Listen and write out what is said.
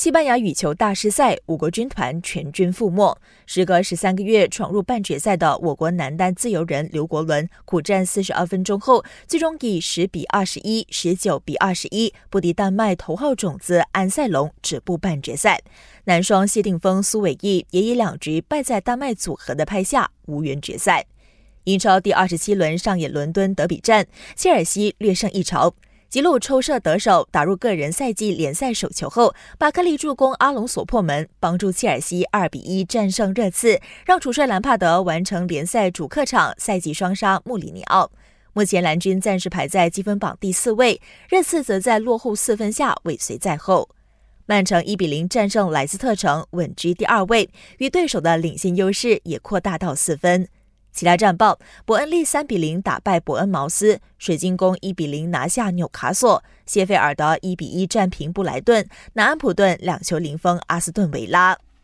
西班牙羽球大师赛，我国军团全军覆没。时隔十三个月闯入半决赛的我国男单自由人刘国伦，苦战四十二分钟后，最终以十比二十一、十九比二十一不敌丹麦头号种子安塞龙，止步半决赛。男双谢定峰、苏伟毅也以两局败在丹麦组合的拍下，无缘决赛。英超第二十七轮上演伦敦德比战，切尔西略胜一筹。吉鲁抽射得手，打入个人赛季联赛首球后，巴克利助攻阿隆索破门，帮助切尔西二比一战胜热刺，让主帅兰帕德完成联赛主客场赛季双杀穆里尼奥。目前蓝军暂时排在积分榜第四位，热刺则在落后四分下尾随在后。曼城一比零战胜莱斯特城，稳居第二位，与对手的领先优势也扩大到四分。其他战报：伯恩利三比零打败伯恩茅斯，水晶宫一比零拿下纽卡索，谢菲尔德一比一战平布莱顿，南安普顿两球零封阿斯顿维拉。